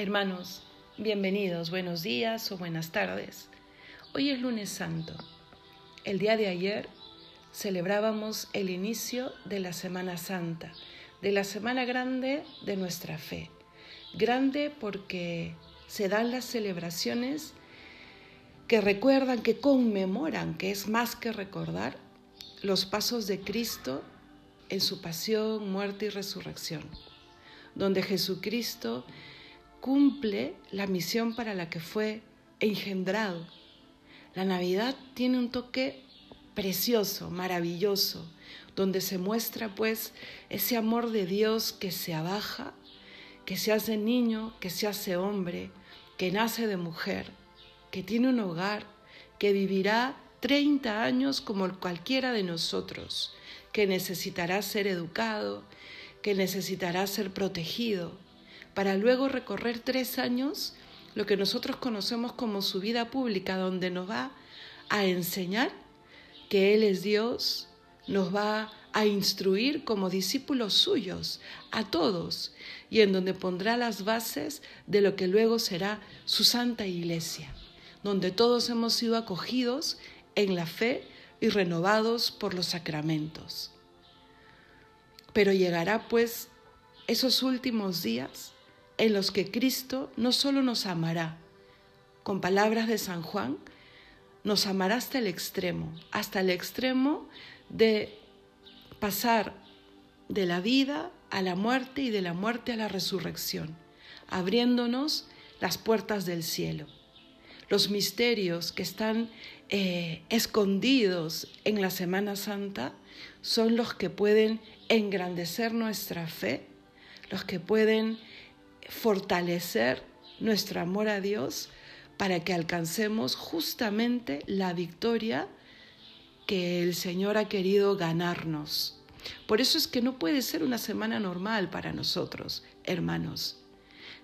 Hermanos, bienvenidos, buenos días o buenas tardes. Hoy es lunes santo. El día de ayer celebrábamos el inicio de la Semana Santa, de la Semana Grande de nuestra fe. Grande porque se dan las celebraciones que recuerdan, que conmemoran, que es más que recordar, los pasos de Cristo en su pasión, muerte y resurrección, donde Jesucristo cumple la misión para la que fue engendrado. La Navidad tiene un toque precioso, maravilloso, donde se muestra pues ese amor de Dios que se abaja, que se hace niño, que se hace hombre, que nace de mujer, que tiene un hogar, que vivirá 30 años como cualquiera de nosotros, que necesitará ser educado, que necesitará ser protegido, para luego recorrer tres años lo que nosotros conocemos como su vida pública, donde nos va a enseñar que Él es Dios, nos va a instruir como discípulos suyos a todos y en donde pondrá las bases de lo que luego será su santa iglesia, donde todos hemos sido acogidos en la fe y renovados por los sacramentos. Pero llegará pues esos últimos días en los que Cristo no solo nos amará, con palabras de San Juan, nos amará hasta el extremo, hasta el extremo de pasar de la vida a la muerte y de la muerte a la resurrección, abriéndonos las puertas del cielo. Los misterios que están eh, escondidos en la Semana Santa son los que pueden engrandecer nuestra fe, los que pueden fortalecer nuestro amor a Dios para que alcancemos justamente la victoria que el Señor ha querido ganarnos. Por eso es que no puede ser una semana normal para nosotros, hermanos.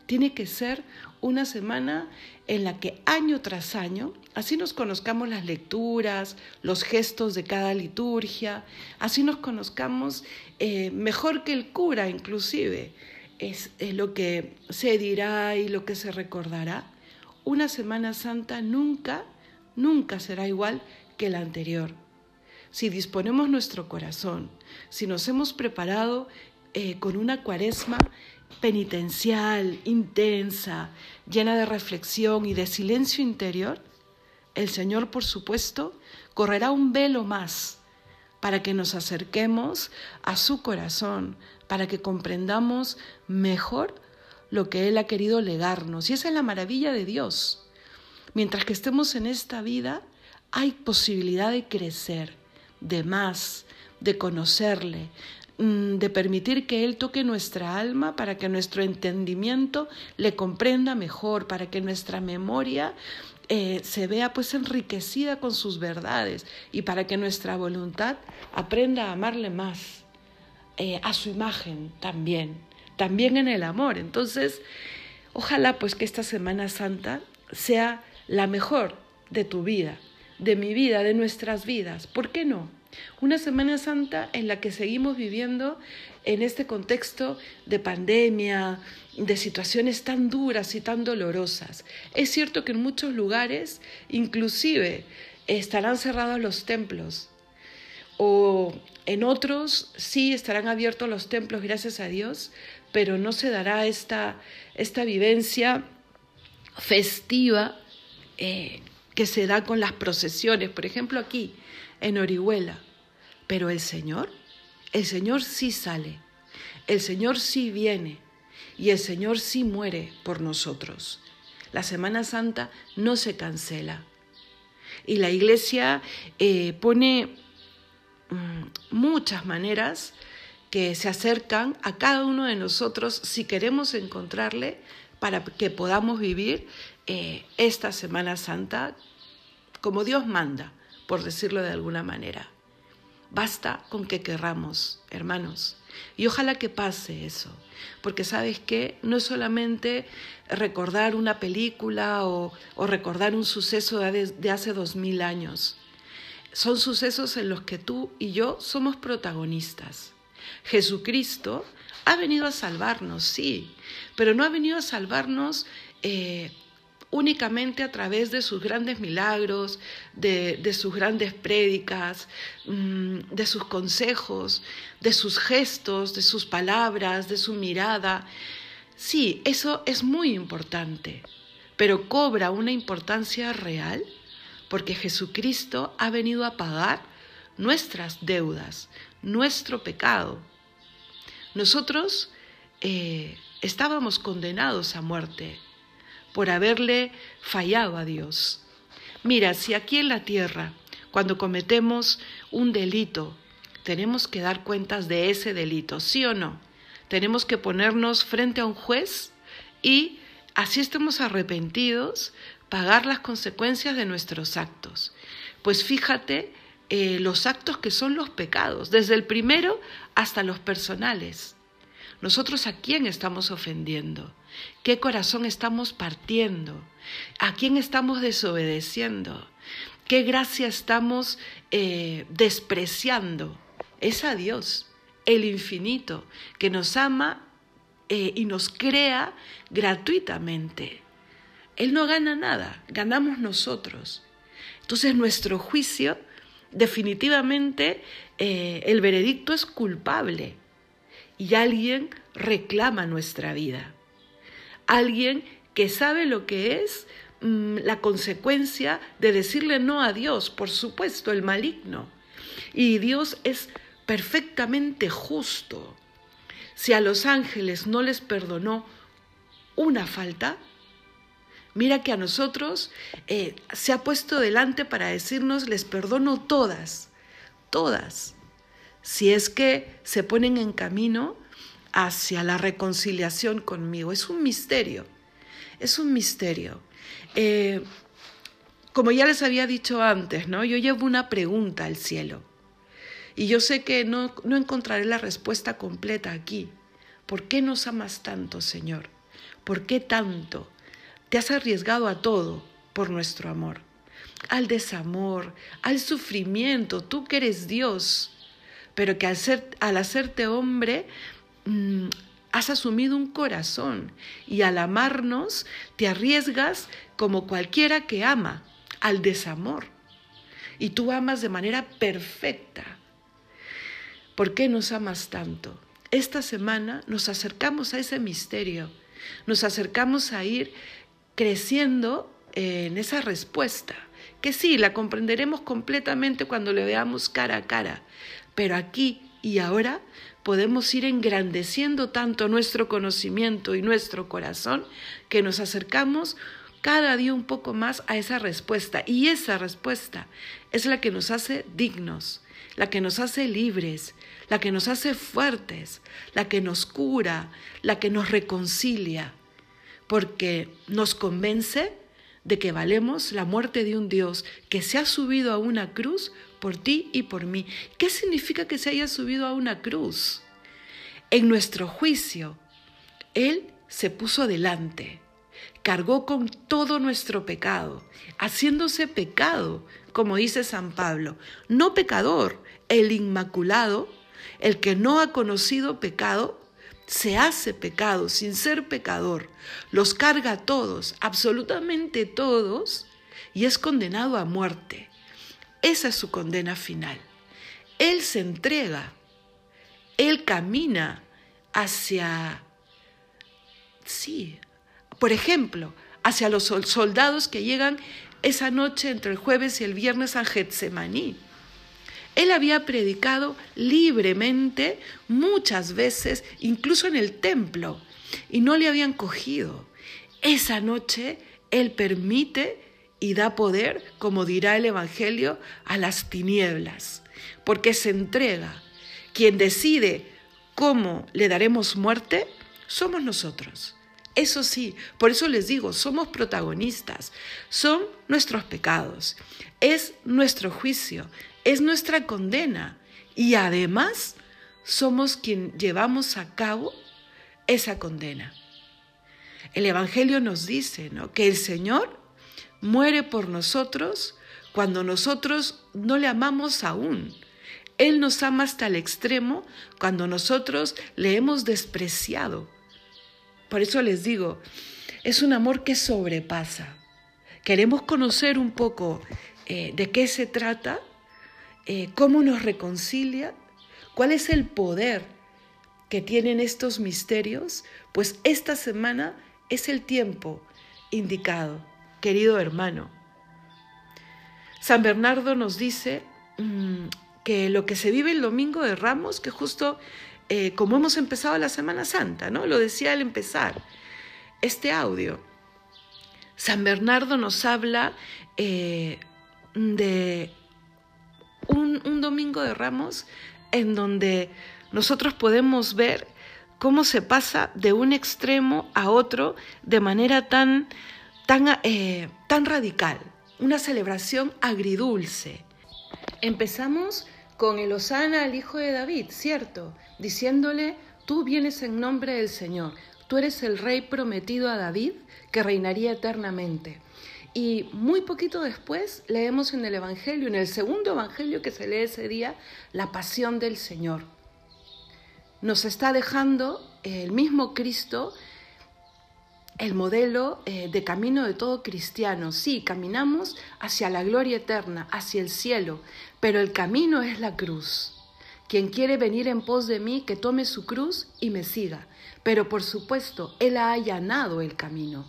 Tiene que ser una semana en la que año tras año, así nos conozcamos las lecturas, los gestos de cada liturgia, así nos conozcamos eh, mejor que el cura inclusive, es, lo que se dirá y lo que se recordará, una Semana Santa nunca, nunca será igual que la anterior. Si disponemos nuestro corazón, si nos hemos preparado eh, con una cuaresma penitencial, intensa, llena de reflexión y de silencio interior, el Señor, por supuesto, correrá un velo más para que nos acerquemos a su corazón, para que comprendamos mejor lo que Él ha querido legarnos. Y esa es la maravilla de Dios. Mientras que estemos en esta vida, hay posibilidad de crecer, de más, de conocerle, mm, de permitir que Él toque nuestra alma para que nuestro entendimiento le comprenda mejor, para que nuestra memoria eh, se vea pues enriquecida con sus verdades y para que nuestra voluntad aprenda a amarle más, eh, a su imagen también, también en el amor. Entonces, ojalá pues que esta Semana Santa sea la mejor de tu vida, de mi vida, de nuestras vidas. ¿Por qué no? Una Semana Santa en la que seguimos viviendo en este contexto de pandemia, de situaciones tan duras y tan dolorosas. Es cierto que en muchos lugares inclusive estarán cerrados los templos o en otros sí estarán abiertos los templos, gracias a Dios, pero no se dará esta, esta vivencia festiva eh, que se da con las procesiones, por ejemplo aquí en Orihuela. Pero el Señor, el Señor sí sale, el Señor sí viene y el Señor sí muere por nosotros. La Semana Santa no se cancela. Y la Iglesia eh, pone muchas maneras que se acercan a cada uno de nosotros si queremos encontrarle para que podamos vivir eh, esta Semana Santa como Dios manda, por decirlo de alguna manera. Basta con que querramos, hermanos. Y ojalá que pase eso, porque sabes que no es solamente recordar una película o, recordar un suceso de hace dos mil años. Son sucesos en los que tú y yo somos protagonistas. Jesucristo Ha venido a salvarnos, sí, pero no ha venido a salvarnos eh, únicamente a través de sus grandes milagros, de, sus grandes prédicas, mm, de sus consejos, de sus gestos, de sus palabras, de su mirada. Sí, eso es muy importante, pero cobra una importancia real porque Jesucristo ha venido a pagar nuestras deudas, nuestro pecado. Nosotros eh, estábamos condenados a muerte por haberle fallado a Dios. Mira, si aquí en la tierra, cuando cometemos un delito, tenemos que dar cuentas de ese delito, ¿sí o no? Tenemos que ponernos frente a un juez y, así estemos arrepentidos, pagar las consecuencias de nuestros actos. Pues fíjate eh, los actos que son los pecados, desde el primero hasta los personales. Nosotros a quién estamos ofendiendo, qué corazón estamos partiendo, a quién estamos desobedeciendo, qué gracia estamos eh, despreciando. Es a Dios, el infinito, que nos ama eh, y nos crea gratuitamente. Él no gana nada, ganamos nosotros. Entonces nuestro juicio, definitivamente, eh, el veredicto es culpable y alguien reclama nuestra vida. Alguien que sabe lo que es mm, la consecuencia de decirle no a Dios, por supuesto, el maligno. Y Dios es perfectamente justo. Si a los ángeles no les perdonó una falta, Mira que a nosotros eh, se ha puesto delante para decirnos, les perdono todas, todas, si es que se ponen en camino hacia la reconciliación conmigo. Es un misterio, es un misterio. Eh, como ya les había dicho antes, ¿no? yo llevo una pregunta al cielo y yo sé que no, no encontraré la respuesta completa aquí. ¿Por qué nos amas tanto, Señor? ¿Por qué tanto? Te has arriesgado a todo por nuestro amor, al desamor, al sufrimiento, tú que eres Dios, pero que al, ser, al hacerte hombre mm, has asumido un corazón y al amarnos te arriesgas como cualquiera que ama, al desamor. Y tú amas de manera perfecta. ¿Por qué nos amas tanto? Esta semana nos acercamos a ese misterio, nos acercamos a ir creciendo en esa respuesta, que sí, la comprenderemos completamente cuando le veamos cara a cara, pero aquí y ahora podemos ir engrandeciendo tanto nuestro conocimiento y nuestro corazón que nos acercamos cada día un poco más a esa respuesta. Y esa respuesta es la que nos hace dignos, la que nos hace libres, la que nos hace fuertes, la que nos cura, la que nos reconcilia porque nos convence de que valemos la muerte de un Dios que se ha subido a una cruz por ti y por mí. ¿Qué significa que se haya subido a una cruz? En nuestro juicio, Él se puso adelante, cargó con todo nuestro pecado, haciéndose pecado, como dice San Pablo, no pecador, el inmaculado, el que no ha conocido pecado, se hace pecado sin ser pecador, los carga a todos, absolutamente todos, y es condenado a muerte. Esa es su condena final. Él se entrega, él camina hacia, sí, por ejemplo, hacia los soldados que llegan esa noche entre el jueves y el viernes a Getsemaní él había predicado libremente muchas veces, incluso en el templo, y no le habían cogido. Esa noche Él permite y da poder, como dirá el Evangelio, a las tinieblas, porque se entrega. Quien decide cómo le daremos muerte, somos nosotros. Eso sí, por eso les digo, somos protagonistas, son nuestros pecados, es nuestro juicio, es nuestra condena y además somos quien llevamos a cabo esa condena. El Evangelio nos dice que el Señor muere por nosotros cuando nosotros no le amamos aún. Él nos ama hasta el extremo cuando nosotros le hemos despreciado. Por eso les digo, es un amor que sobrepasa. Queremos conocer un poco eh, de qué se trata, eh, cómo nos reconcilia, cuál es el poder que tienen estos misterios, pues esta semana es el tiempo indicado, querido hermano. San Bernardo nos dice mm, que lo que se vive el domingo de Ramos, que justo eh, como hemos empezado la Semana Santa, ¿no? Lo decía al empezar este audio. San Bernardo nos habla eh, de un, domingo de Ramos en donde nosotros podemos ver cómo se pasa de un extremo a otro de manera tan, tan, eh, tan radical, una celebración agridulce. Empezamos con el Osana al hijo de David, ¿cierto? Diciéndole, tú vienes en nombre del Señor, tú eres el rey prometido a David que reinaría eternamente. Y muy poquito después leemos en el Evangelio, en el segundo Evangelio que se lee ese día, la pasión del Señor. Nos está dejando el mismo Cristo el modelo eh, de camino de todo cristiano. Sí, caminamos hacia la gloria eterna, hacia el cielo, pero el camino es la cruz. Quien quiere venir en pos de mí, que tome su cruz y me siga. Pero por supuesto, Él ha allanado el camino.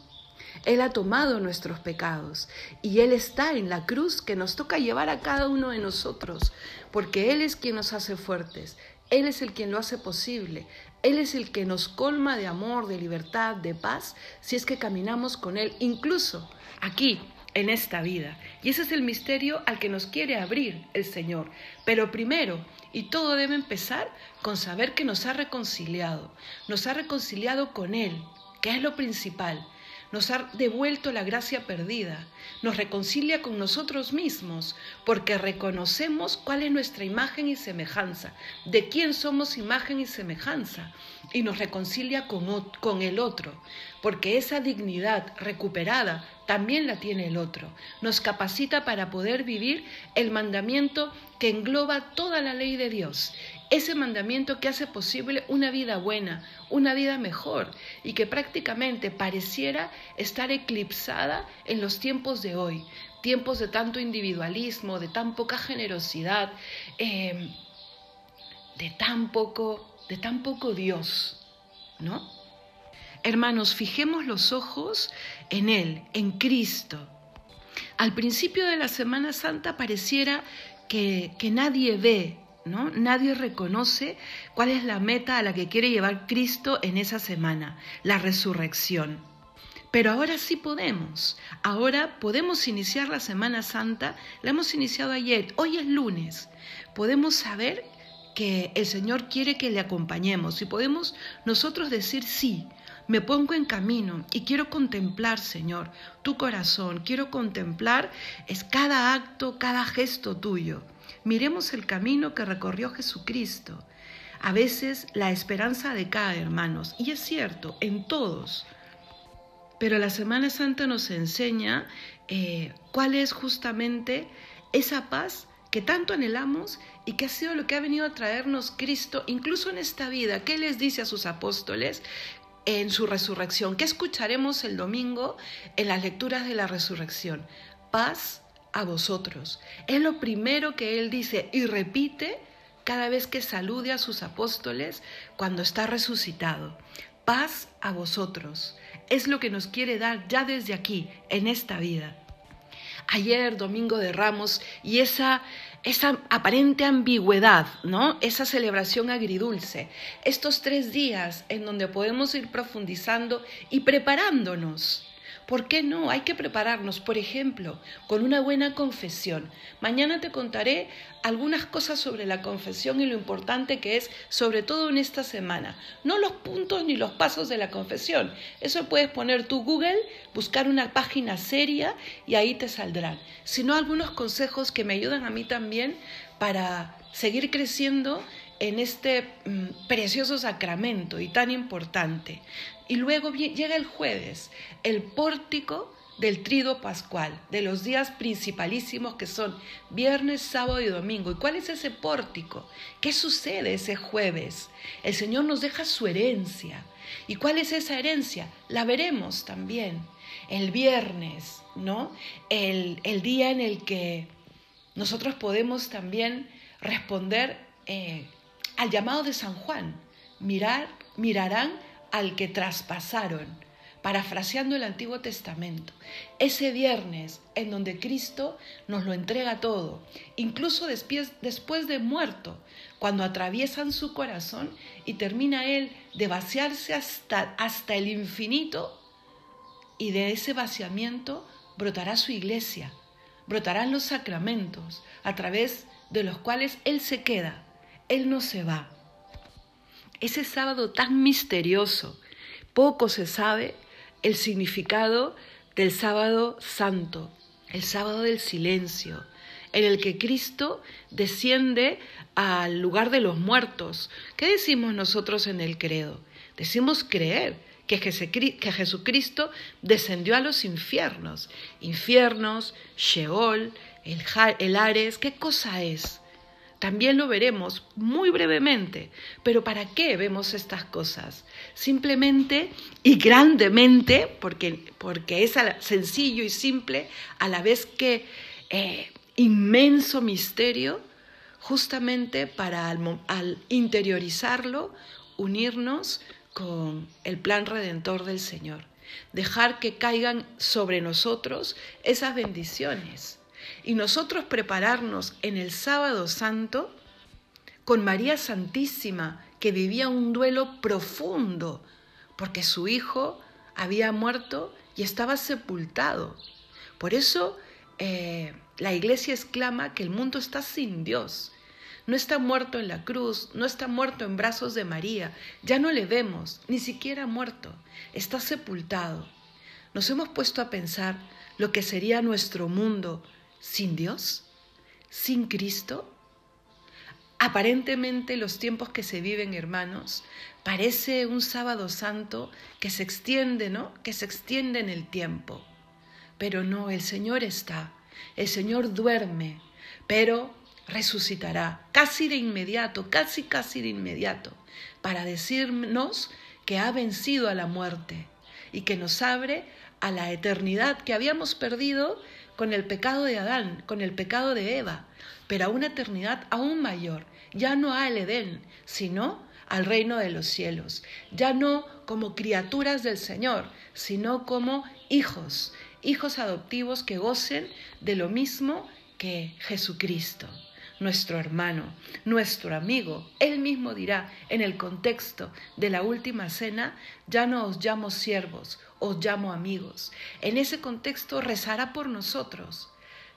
Él ha tomado nuestros pecados y Él está en la cruz que nos toca llevar a cada uno de nosotros, porque Él es quien nos hace fuertes, Él es el quien lo hace posible, Él es el que nos colma de amor, de libertad, de paz, si es que caminamos con Él, incluso aquí, en esta vida. Y ese es el misterio al que nos quiere abrir el Señor. Pero primero, y todo debe empezar con saber que nos ha reconciliado, nos ha reconciliado con Él, que es lo principal nos ha devuelto la gracia perdida, nos reconcilia con nosotros mismos, porque reconocemos cuál es nuestra imagen y semejanza, de quién somos imagen y semejanza, y nos reconcilia con, con el otro, porque esa dignidad recuperada también la tiene el otro. Nos capacita para poder vivir el mandamiento que engloba toda la ley de Dios ese mandamiento que hace posible una vida buena, una vida mejor y que prácticamente pareciera estar eclipsada en los tiempos de hoy, tiempos de tanto individualismo, de tan poca generosidad, em, de tan poco, de tan poco Dios, ¿no? Hermanos, fijemos los ojos en Él, en Cristo. Al principio de la Semana Santa pareciera que, que nadie ve Nadie reconoce cuál es la meta a la que quiere llevar Cristo en esa semana, la resurrección. Pero ahora sí podemos. Ahora podemos iniciar la Semana Santa. La hemos iniciado ayer. Hoy es lunes. Podemos saber que el Señor quiere que le acompañemos y podemos nosotros decir sí. Me pongo en camino y quiero contemplar, Señor, tu corazón. Quiero contemplar es cada acto, cada gesto tuyo. Miremos el camino que recorrió Jesucristo. A veces la esperanza decae, hermanos, y es cierto, en todos. Pero la Semana Santa nos enseña eh, cuál es justamente esa paz que tanto anhelamos y que ha sido lo que ha venido a traernos Cristo, incluso en esta vida. ¿Qué les dice a sus apóstoles? En su resurrección. ¿Qué escucharemos el domingo en las lecturas de la resurrección? Paz a vosotros. Es lo primero que él dice y repite cada vez que salude a sus apóstoles cuando está resucitado. Paz a vosotros. Es lo que nos quiere dar ya desde aquí, en esta vida. Ayer, domingo de Ramos, y esa, esa aparente ambigüedad, ¿no? Esa celebración agridulce. Estos tres días en donde podemos ir profundizando y preparándonos ¿Por qué no? Hay que prepararnos, por ejemplo, con una buena confesión. Mañana te contaré algunas cosas sobre la confesión y lo importante que es, sobre todo en esta semana. No los puntos ni los pasos de la confesión. Eso puedes poner tu Google, buscar una página seria y ahí te saldrán. Sino algunos consejos que me ayudan a mí también para seguir creciendo en este mm, precioso sacramento y tan importante. Y luego llega el jueves, el pórtico del trido pascual, de los días principalísimos que son viernes, sábado y domingo. ¿Y cuál es ese pórtico? ¿Qué sucede ese jueves? El Señor nos deja su herencia. ¿Y cuál es esa herencia? La veremos también el viernes, ¿no? El, día en el que nosotros podemos también responder eh, al llamado de San Juan. Mirar, mirarán al que traspasaron parafraseando el Antiguo Testamento, ese viernes en donde Cristo nos lo entrega todo, incluso después, de muerto, cuando atraviesan su corazón y termina Él de vaciarse hasta, hasta el infinito, y de ese vaciamiento brotará su iglesia, brotarán los sacramentos, a través de los cuales Él se queda, Él no se va. Ese sábado tan misterioso, poco se sabe, el significado del sábado santo, el sábado del silencio, en el que Cristo desciende al lugar de los muertos. ¿Qué decimos nosotros en el credo? Decimos creer que, Jesucristo descendió a los infiernos. Infiernos, Sheol, el, Ares, ¿qué cosa es? También lo veremos muy brevemente. Pero ¿para qué vemos estas cosas? Simplemente y grandemente, porque, porque es sencillo y simple, a la vez que eh, inmenso misterio, justamente para al interiorizarlo, unirnos con el plan redentor del Señor. Dejar que caigan sobre nosotros esas bendiciones y nosotros prepararnos en el sábado santo con María Santísima, que vivía un duelo profundo, porque su hijo había muerto y estaba sepultado. Por eso eh, la iglesia exclama que el mundo está sin Dios. No está muerto en la cruz, no está muerto en brazos de María, ya no le vemos, ni siquiera muerto, está sepultado. Nos hemos puesto a pensar lo que sería nuestro mundo sin Dios, sin Cristo. Aparentemente los tiempos que se viven, hermanos, parece un sábado santo que se extiende, ¿no? Que se extiende en el tiempo. Pero no, el Señor está, el Señor duerme, pero resucitará casi de inmediato, casi, casi de inmediato, para decirnos que ha vencido a la muerte y que nos abre a la eternidad que habíamos perdido con el pecado de Adán, con el pecado de Eva, pero a una eternidad aún mayor, ya no al Edén, sino al reino de los cielos, ya no como criaturas del Señor, sino como hijos, hijos adoptivos que gocen de lo mismo que Jesucristo nuestro hermano, nuestro amigo. Él mismo dirá en el contexto de la última cena, ya no os llamo siervos, os llamo amigos. En ese contexto rezará por nosotros.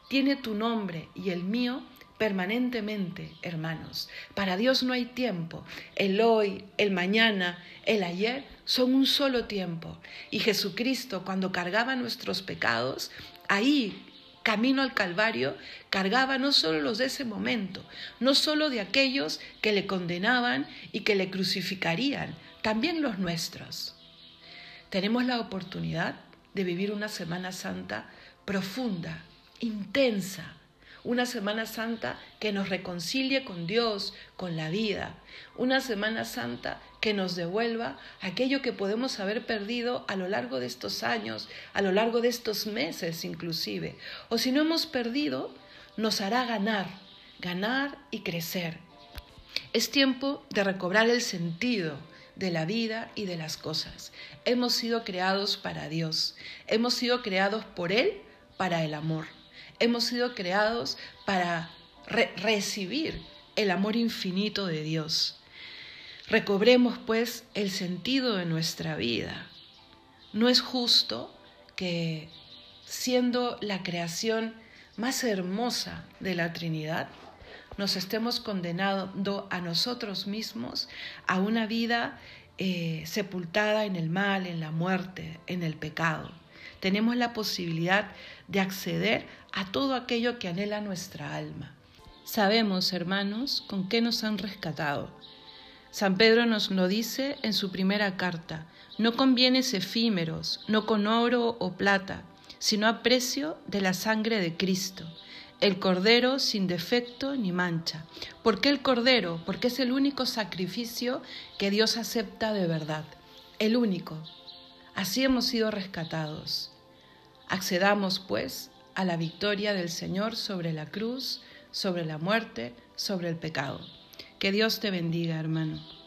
Tiene tu nombre y el mío permanentemente, hermanos. Para Dios no hay tiempo. El hoy, el mañana, el ayer son un solo tiempo. Y Jesucristo, cuando cargaba nuestros pecados, ahí camino al Calvario, cargaba no solo los de ese momento, no solo de aquellos que le condenaban y que le crucificarían, también los nuestros. Tenemos la oportunidad de vivir una Semana Santa profunda, intensa, una Semana Santa que nos reconcilie con Dios, con la vida, una Semana Santa que nos devuelva aquello que podemos haber perdido a lo largo de estos años, a lo largo de estos meses inclusive. O si no hemos perdido, nos hará ganar, ganar y crecer. Es tiempo de recobrar el sentido de la vida y de las cosas. Hemos sido creados para Dios, hemos sido creados por Él para el amor, hemos sido creados para recibir el amor infinito de Dios. Recobremos pues el sentido de nuestra vida. No es justo que siendo la creación más hermosa de la Trinidad, nos estemos condenando a nosotros mismos a una vida eh, sepultada en el mal, en la muerte, en el pecado. Tenemos la posibilidad de acceder a todo aquello que anhela nuestra alma. Sabemos, hermanos, con qué nos han rescatado San Pedro nos lo dice en su primera carta, no con bienes efímeros, no con oro o plata, sino a precio de la sangre de Cristo, el Cordero sin defecto ni mancha. ¿Por qué el Cordero? Porque es el único sacrificio que Dios acepta de verdad, el único. Así hemos sido rescatados. Accedamos, pues, a la victoria del Señor sobre la cruz, sobre la muerte, sobre el pecado. Que Dios te bendiga, hermano.